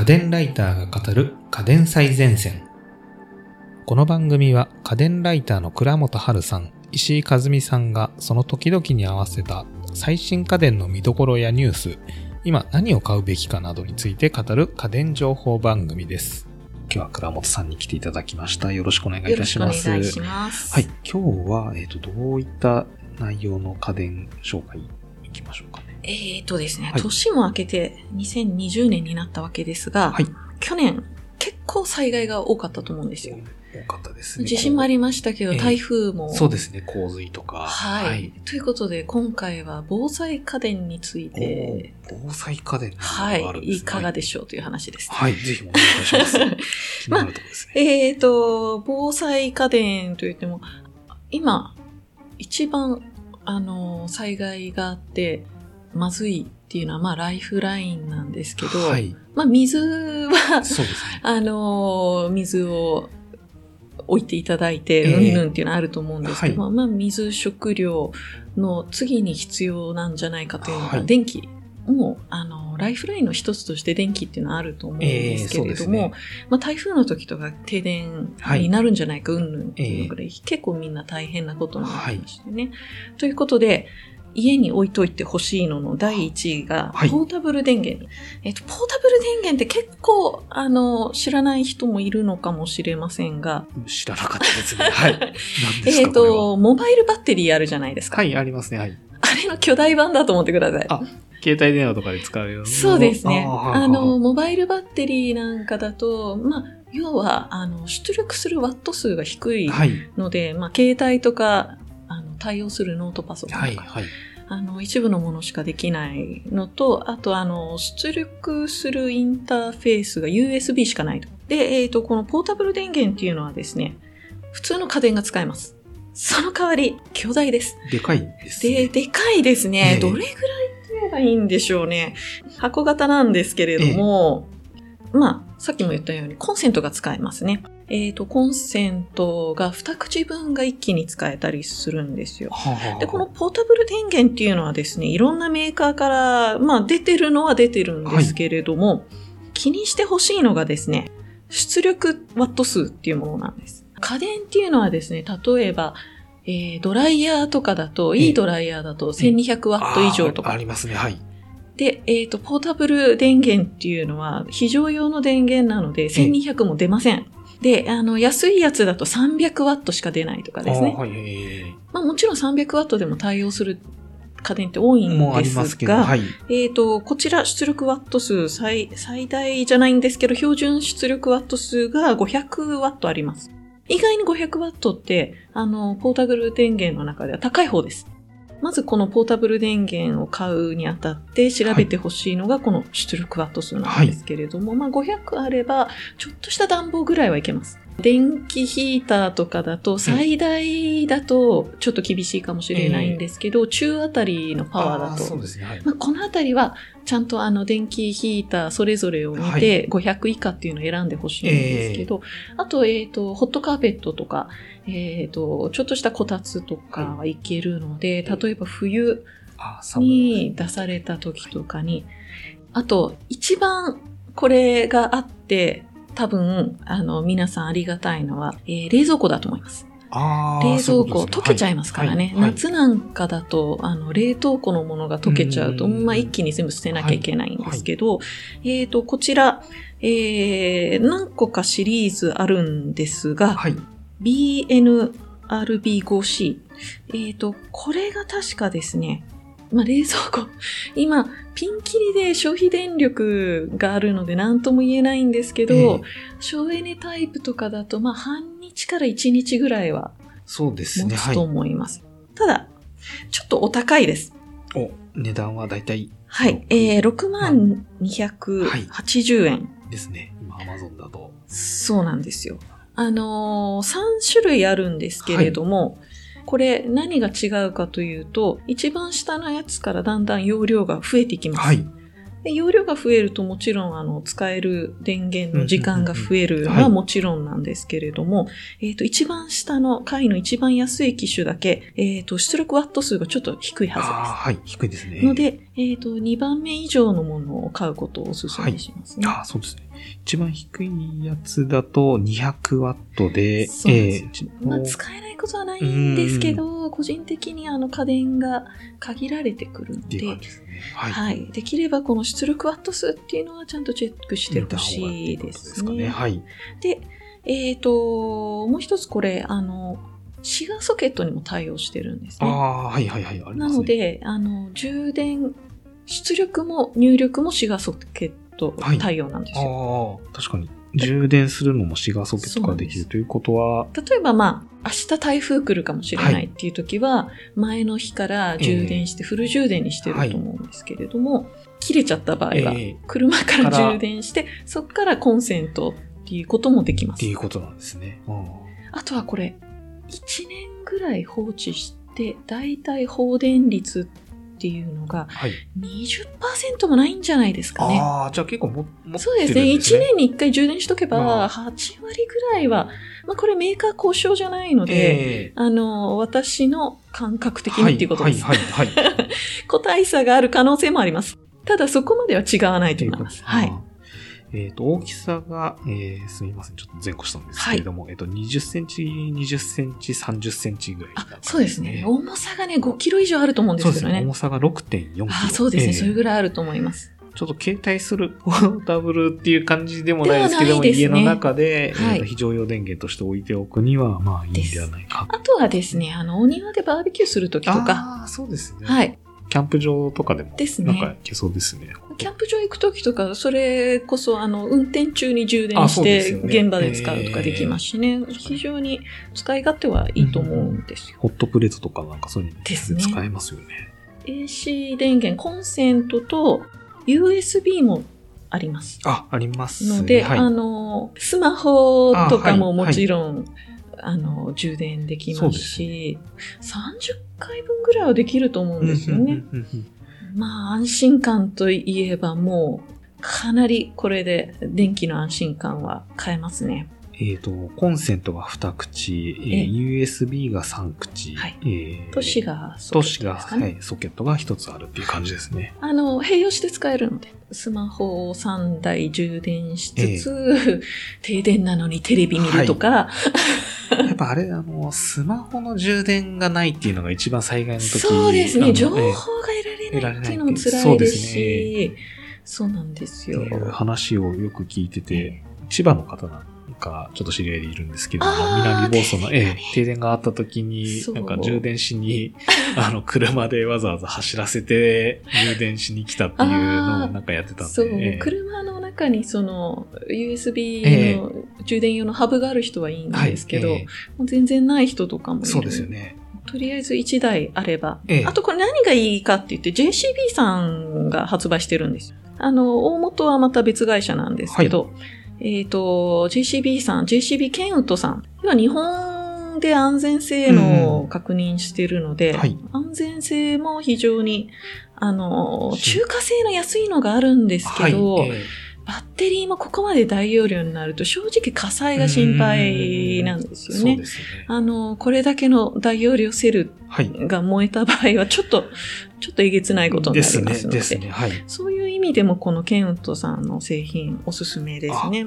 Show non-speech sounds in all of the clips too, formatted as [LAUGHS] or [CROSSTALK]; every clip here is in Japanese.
家電ライターが語る家電最前線。この番組は家電ライターの倉本春さん、石井和美さんがその時々に合わせた最新家電の見どころやニュース、今何を買うべきかなどについて語る家電情報番組です。今日は倉本さんに来ていただきました。よろしくお願いいたします。よろしくお願いします。はい。今日は、えっ、と、どういった内容の家電紹介いきましょうかね。えーとですね、はい年も明けて2020年になったわけですが、はい。去年結構災害が多かったと思うんですよ。多かったですね。地震もありましたけど、ええ台風も。そうですね。洪水とか。はい、ということで、今回は防災家電について、防災家電はいいかがでしょうという話です。はい。ぜひお願いします。[LAUGHS] 気になるところですね。えーと、防災家電といっても、今、一番、あの、災害があって、まずいっていうのは、まあ、ライフラインなんですけど、はい。まあ、水は、そうですね。[LAUGHS] あの、水を置いていただいて、ええうんぬんっていうのはあると思うんですけど、はまあ、水、食料の次に必要なんじゃないかというのが、はい電気。もう、あの、ライフラインの一つとして電気っていうのはあると思うんですけれども、ええそうですねまあ、台風の時とか停電になるんじゃないか、うんぬんっていうのぐらい、結構みんな大変なことになってましてね。ということで、家に置いといてほしいのの第一位が、はいポータブル電源。えっと、ポータブル電源って結構、あの、知らない人もいるのかもしれませんが、知らなかったですね。はい。[LAUGHS] えっと、モバイルバッテリーあるじゃないですか。はい、ありますね。はい。あれの巨大版だと思ってください。あ携帯電話とかで使うような。そうですね。あの、、モバイルバッテリーなんかだと、まあ、要は、あの、出力するワット数が低いはい。ので、まあ、携帯とか、対応するノートパソコンとか、はい。はい。あの、一部のものしかできないのと、あと、あの、出力するインターフェースが USB しかないと。で、えっ、と、このポータブル電源っていうのはですね、普通の家電が使えます。その代わり、巨大です。でかいですで、ね。でかいですね。ええどれぐらいって言えばいいんでしょうね。箱型なんですけれども、まあ、さっきも言ったようにコンセントが使えますね。えっ、と、コンセントが2口分が一気に使えたりするんですよ。で、このポータブル電源っていうのはですね、いろんなメーカーから、まあ出てるのは出てるんですけれども、気にしてほしいのがですね、出力ワット数っていうものなんです。家電っていうのはですね、例えば、えードライヤーとかだと、ええいいドライヤーだと1200ワット以上とか。ありますね。はい。で、えっ、と、ポータブル電源っていうのは、非常用の電源なので、1200も出ません。で、あの、安いやつだと300ワットしか出ないとかですね。あーはい。えまあもちろん300ワットでも対応する家電って多いーんですが、はい。えっ、と、こちら出力ワット数最、最大じゃないんですけど、標準出力ワット数が500ワットあります。意外に500ワットって、あの、ポータブル電源の中では高い方です。まずこのポータブル電源を買うにあたって調べてほしいのがこの出力ワット数なんですけれども、まあ500あればちょっとした暖房ぐらいはいけます。電気ヒーターとかだと最大だとちょっと厳しいかもしれないんですけど、中あたりのパワーだあとそうですね。はい。まあ、このあたりは、ちゃんとあの電気ヒーターそれぞれを見はて、500以下っていうのを選んでほしいんですけど、あと、えっ、と、ホットカーペットとか、えっ、と、ちょっとしたこたつとかはいけるので、例えば冬。に出された時とかに、あと、一番これがあって、多分、あの、皆さんありがたいのは、えー冷蔵庫だと思います。冷蔵庫、ね溶けちゃいますからね。はいはい夏なんかだと、あの、冷凍庫のものが溶けちゃうと、うんまあ、一気に全部捨てなきゃいけないんですけど、えっ、と、こちら、えー、何個かシリーズあるんですが、はい。BNRB5C。えっ、と、これが確かですね、まあ、冷蔵庫、今、ピンキリで消費電力があるので何とも言えないんですけど、ええ省エネタイプとかだと、まあ、半日から1日ぐらいはそうですね。持つとはい。思います。ただ、ちょっとお高いです。お、値段はだいたいはい。えー、6万280円。ですね。今、アマゾンだと。そうなんですよ。あのー、3種類あるんですけれども、これ何が違うかというと、一番下のやつからだんだん容量が増えていきます。はい。で容量が増えるともちろんあの使える電源の時間が増えるのははいもちろんなんですけれども、えっ、と、一番下の階の一番安い機種だけ、えっ、と、出力ワット数がちょっと低いああ、ははい。低いですね。ずです。の、で、えっ、と、2番目以上のものを買うことをお勧めしますね。ああ、そうですね。一番低いやつだと200ワットで、そうですえーちまあ、使えないことはないんですけど、個人的にあの家電が限られてくるのでですね。はい。はい。できればこの出力ワット数っていうのはちゃんとチェックしてほしいですね。でね。はい。で、えっ、と、もう一つこれ、あの、シガーソケットにも対応してるんですね。ああ、はいはいはい。ねなの、で、あの、充電、出力も入力もシガーソケット対応なんですよ。ああ、確かに。充電するのもシガーソケットができるということは、例えばまあ、明日台風来るかもしれなはいいっていう時は、前の日から充電して、フル充電にしてると思うんですけれども、切れちゃった場合は、ええ車からから充電して、そこからコンセントっていうこともできますってい。うことなんですね。うんあとはこれ、1年ぐらい放置して、だいたい放電率っていうのがはい。20%もないんじゃないですかね。ああ、じゃあ結構も、持ってそうですね。るん1年に1回充電しとけまば、あ8割ぐらいは、まあこれメーカー交渉じゃないので、ええあの、私の感覚的にっていうことです。はい、はい、はい。はい [LAUGHS] 個体差がある可能性もあります。ただそこまでは違わないと思います。はい。。えっ、と、大きさが、えー、すみません。ちょっと前後したんですけれども、えっ、と、20センチ、20センチ、30センチぐらいなあ感じ、そうですね。重さがね、5キロ以上あると思うんですけどね。重さが6.4キロ。あそうですね。ええそれぐらいあると思います。ちょっと携帯するポータブルっていう感じでもないですけども、ね家の中で、はい非常用電源として置いておくには、まあいいんではないか。あとはですね、あの、お庭でバーベキューするときとか、ああ、そうですね。はい。キャンプ場とかでも、ですねなんかいけそうですね。キャンプ場行くときとか、それこそ、あの、運転中に充電あして、現場で使うとかできますしね。非常に使い勝手はいいと思うんですよ。ホットプレートとかなんかそういうの使えますよね。AC 電源、コンセントと USB もあります。あ、ありますね。ので、はい。あの、スマホとかももちろん、あの、充電できますし、30回分ぐらいはできると思うんですよね。うんうんうんうんまあ、安心感といえばもう、かなりこれで電気の安心感は変えますね。えっ、と、コンセントが2口、えーええ。USB が3口、はい。えー都市がソケッ都市が、トね。はい、ソケットが1つあるっていう感じですね。あの、併用して使えるので、スマホを3台充電しつつ、停電なのにテレビ見るとか、やっぱあれ、あの、スマホの充電がないっていうのが一番災害の時そうですね、情報がれないっていう。のも辛いですし、そうなんですよ。話をよく聞いてて、千葉の方なんか、ちょっと知り合いでいるんですけど南房総の、ええ停電があった時になんか充電しに、[LAUGHS] あの、車でわざわざ走らせて、充電しに来たっていうのをなんかやってたんで。そう、ええ。車の中にその USB ええ。の充電用のハブがある人はいいんですけど、はいえもう全然ない人とかもいる。えそうですよね。とりあえず1台あれば。ええあとこれ何がいいかって言って JCB さんが発売してるんですよ。あの、大元はまた別会社なんですけど、えっ、と、JCB さん、JCB ケンウッドさん。要は日本で安全性能を確認してるので、はい安全性も非常に、あの、し中華製の安いのがあるんですけど、はい。えバッテリーもここまで大容量になると正直火災が心配なんですえよね。ね。あの、これだけの大容量セルはい。が燃えた場合はちょっと、ちょっとえげつないことになりますので。ですね。ね。はい。そういう意味でもこのケンウッドさんの製品おすすめですね。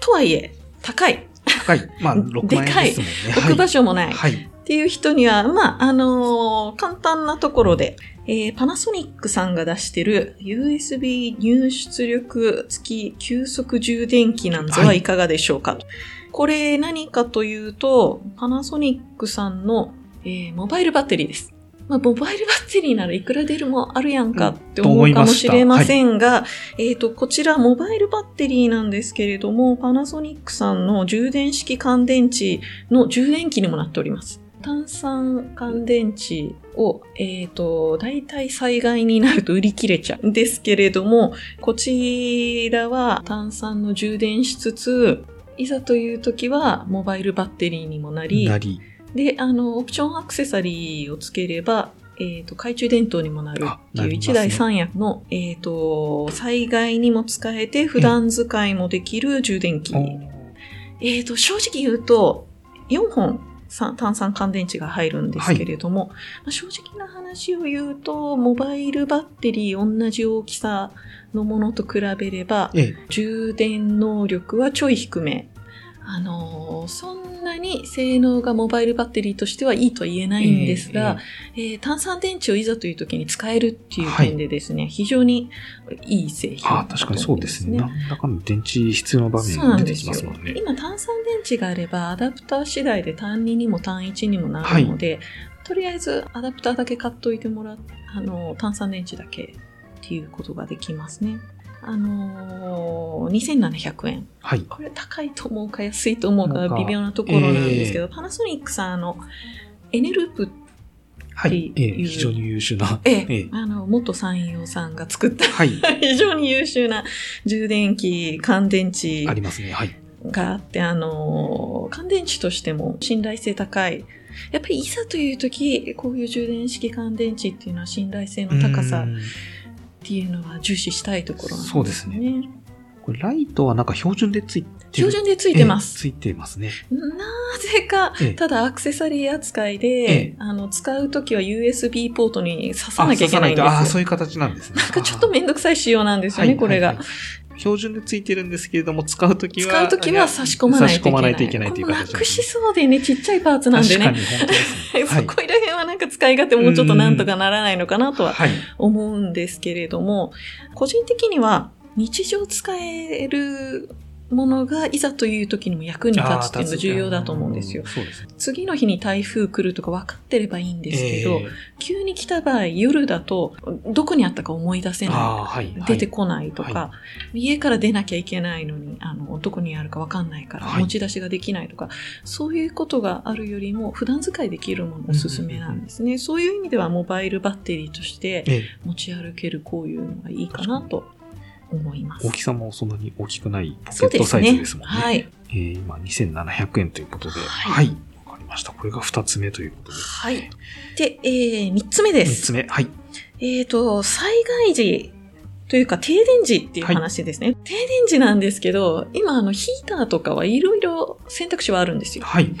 とはいえ、高い。高い。まあ、[LAUGHS] 6万円ですもんね。置く場所もない。はい。はい。っていう人には、まあ、あのー簡単なところで、えーパナソニックさんが出してる USB 入出力付き急速充電器なんぞはいかがでしょうか、これ何かというと、パナソニックさんの、えーモバイルバッテリーです。まあ、モバイルバッテリーならいくら出るもあるやんかって思うかもしれませんが、えっ、と、こちらモバイルバッテリーなんですけれども、パナソニックさんの充電式乾電池の充電器にもなっております。炭酸乾電池を、えっ、と、大体災害になると売り切れちゃうんですけれども、こちらは炭酸の充電しつつ、いざという時はモバイルバッテリーにもなり、なり。で、あの、オプションアクセサリーをつければ、えっ、と、懐中電灯にもなるあっていう一台三役の、えっ、と、災害にも使えて普段使いもできる充電器。えっ、と、正直言うと、4本さ炭酸乾電池が入るんですけれども、まあ正直な話を言うと、モバイルバッテリー同じ大きさのものと比べれば、ええ。充電能力はちょい低め。あのーそんなに性能がモバイルバッテリーとしてはいいとは言えないんですが、えー炭酸電池をいざという時に使えるっていう点でですね、非常にいい製品ああ、確かにそうですね。なんだかんだ電池必要な場面が出てんですよきますもんね。今炭酸電池があればアダプター次第で単2にも単1にもなるので、とりあえずアダプターだけ買っといてもらっあの炭酸電池だけっていうことができますね。あのー、2700円。はい。これ高いと思うか安いと思うか微妙なところなんですけど、パナソニックさんあのエネループはい。っていうええ、非常に優秀な。ええええあの元山陽さんが作ったはい。[LAUGHS] 非常に優秀な充電器乾電池ありますね。はい。があって、あの、乾電池としても信頼性高い。やっぱりいざという時、こういう充電式乾電池っていうのは信頼性の高さうんっていうのは重視したいところなんですね。そうですね。これ、ライトはなんか標準でついてる。標準でついてます。ええついてますね。なぜかええ、ただアクセサリー扱いで、ええあの、使うときは USB ポートに挿さなきゃいけないんですよ。あ、あ、そういう形なんですね。なんかちょっとめんどくさい仕様なんですよね、はいこれが。はいはい標準でついてるんですけれども、使うときは。使うときは差し込まないといけない。差し込まないといけないという形なくしそうでね、ちっちゃいパーツなんでね。確かに、本当ですね。[LAUGHS] そこら辺はなんか使い勝手もうちょっとなんとかならないのかなとははい。思うんですけれども、個人的には日常使えるものがいざという時にも役に立つっていうのが重要だと思うんですよすね。次の日に台風来るとか分かってればいいんですけど、ええ急に来た場合夜だとどこにあったか思い出せない。はい。出てこないとか、は家から出なきゃいけないのに、あの、どこにあるかわかんないから、はい持ち出しができないとか、そういうことがあるよりも、普段使いできるものおすすめなんですね。そういう意味では、モバイルバッテリーとしてええ持ち歩けるこういうのがいいかなと思います。大きさもそんなに大きくないポケットサイズですもんね。はい。えー今2700円ということで。ははいい。わかりました。これが2つ目ということで。はい。で、えー、3つ目で3す。つ目。はい。えっ、と、災害時というか停電時っていう話ですね。停電時なんですけど、今あのヒーターとかはいろいろ選択肢はあるんですよ。はい。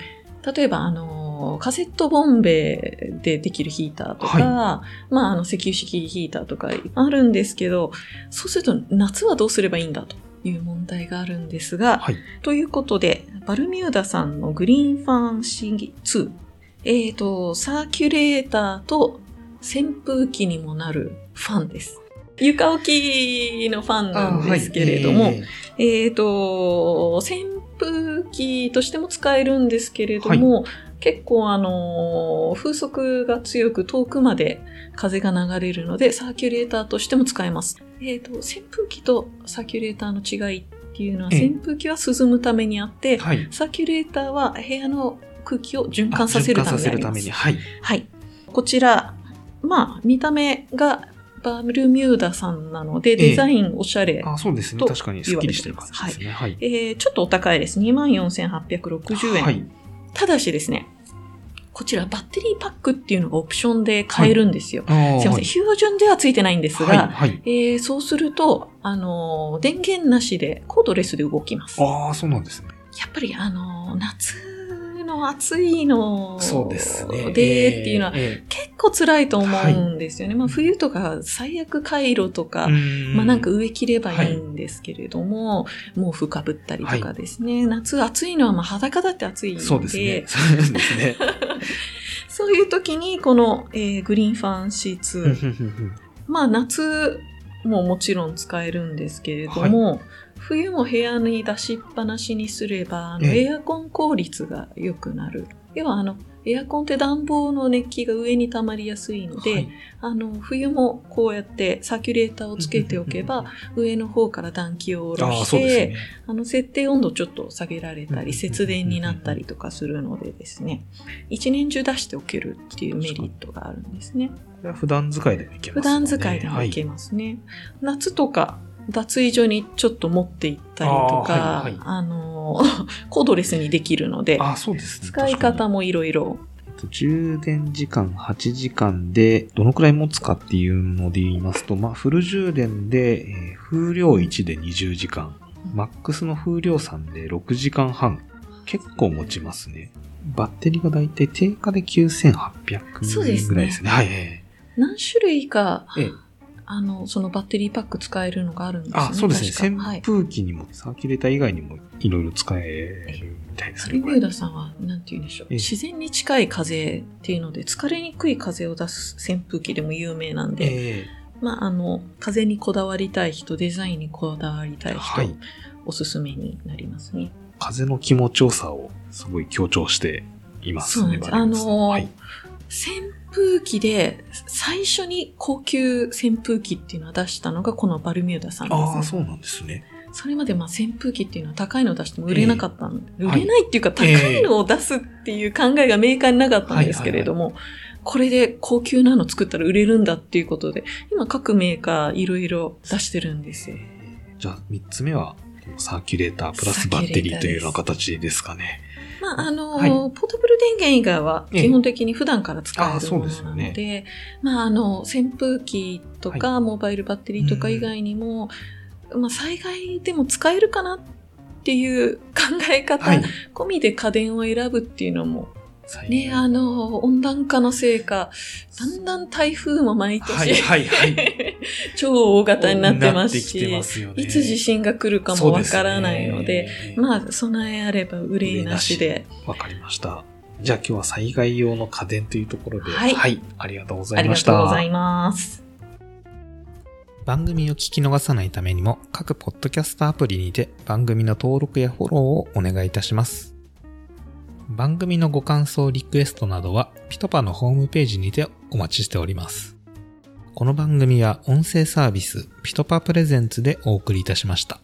例えば、あの、カセットボンベでできるヒーターとか、はまあ、あの、石油式ヒーターとかあるんですけど、そうすると夏はどうすればいいんだという問題があるんですが、はい。ということで、バルミューダさんのグリーンファンシ2。えっ、と、サーキュレーターと扇風機にもなるファンです。床置きのファンなんですけれども、はいえーえっ、と、扇風機としても使えるんですけれども、結構あの、風速が強く遠くまで風が流れるので、サーキュレーターとしても使えます。えっ、と、扇風機とサーキュレーターの違いっていうのは、ええ扇風機は涼むためにあって、はい。サーキュレーターは部屋の空気を循環させるためにあります循環させるために。。はい。はい。こちら、まあ、見た目がバルミューダさんなので、えデザインおしゃれ。あ、そうですね。と確かにスッキリしてる感じですね。はい。えーちょっとお高いです。24,860円。はい。ただしですね、こちらバッテリーパックっていうのがオプションで買えるんですよ。あーすいません、標準ではついてないんですはい。が、はい。えーそうすると、あのー電源なしでコードレスで動きます。やああ、そうなんですね。っぱり、あのー夏の暑いのそうですね。でっていうのは、え結構辛いと思うんですよね。まあ冬とか最悪回路とか、ーまあなんか上着ればいいんですけれども、毛布かぶったりとかですね。夏暑いのはまあ裸だって暑いので、そうですね。そうですね。[LAUGHS] そういう時にこの、えーグリーンファンシーツ、まあ夏ももちろん使えるんですけれども、冬も部屋に出しっぱなしにすれば、あのええエアコン効率が良くなる。要はあの、エアコンって暖房の熱気が上に溜まりやすいので、はいあの、冬もこうやってサーキュレーターをつけておけば、上の方から暖気を下ろして、ね。あの、設定温度ちょっと下げられたり、うん節電になったりとかするのでですね、一年中出しておけるっていうメリットがあるんですね。普段使いでもいけます普段使いでもいけますね。夏とか、脱衣所にちょっと持って行ったりとか、あ,、はいはいの、[LAUGHS] コードレスにできるので、ああ、そうですね。使い方もいろいろと、充電時間8時間で、どのくらい持つかっていうので言いますと、まあ、フル充電で、えー風量1で20時間、マックスの風量3で6時間半。結構持ちますね。バッテリーがだいたい定価で9800そうですねぐらいですね。はい、え何種類か、えええあの、そのバッテリーパック使えるのがあるんですね。あ、そうですね。扇。風機にも、サーキュレーター以外にもいろいろ使えるみたいですね。リミューダさんは、なんて言うんでしょう。ええ自然に近い風っていうので、疲れにくい風を出す扇風機でも有名なんで、えまあ、あの、風にこだわりたい人、デザインにこだわりたい人、はいおすすめになりますね。風の気持ちよさをすごい強調していますね。そうなんです。あの、はい。扇風機で最初に高級扇風機っていうのを出したのがこのバルミューダさんです、ね。ああ、そうなんですね。それまでまあ扇風機っていうのは高いのを出しても売れなかったんで、ええ売れないっていうか高はいいのを出すっていう考えがメーカーになかったんですけれども、これで高級なの作ったら売れるんだっていうことで、今各メーカーいろいろ出してるんですよ。じゃあ、三つ目は、サーキュレータープラスバッテリーというような形ですかね。まあ、あの、はい。ポータブル電源以外はええ。基本的に普段から使えるものなよので、まあ、あの、扇風機とか、モバイルバッテリーとか以外にも、まあ、災害でも使えるかなっていう考え方はい。込みで家電を選ぶっていうのも、最ね、あの、温暖化のせいか、だんだん台風も毎年、はい、はい、はい。[LAUGHS] 超大型になってますし、ますよね。いつ地震が来るかもわからないので、そうすねまあ、備えあれば憂いなしで、わかりました。じゃあ今日は災害用の家電というところで、はいありがとうござありがいました。とうございます。番組を聞き逃さないためにも、各ポッドキャストアプリにて番組の登録やフォローをお願いいたします。番組のご感想、リクエストなどは、ピトパのホームページにてお待ちしております。この番組は音声サービス、ピトパプレゼンツでお送りいたしました。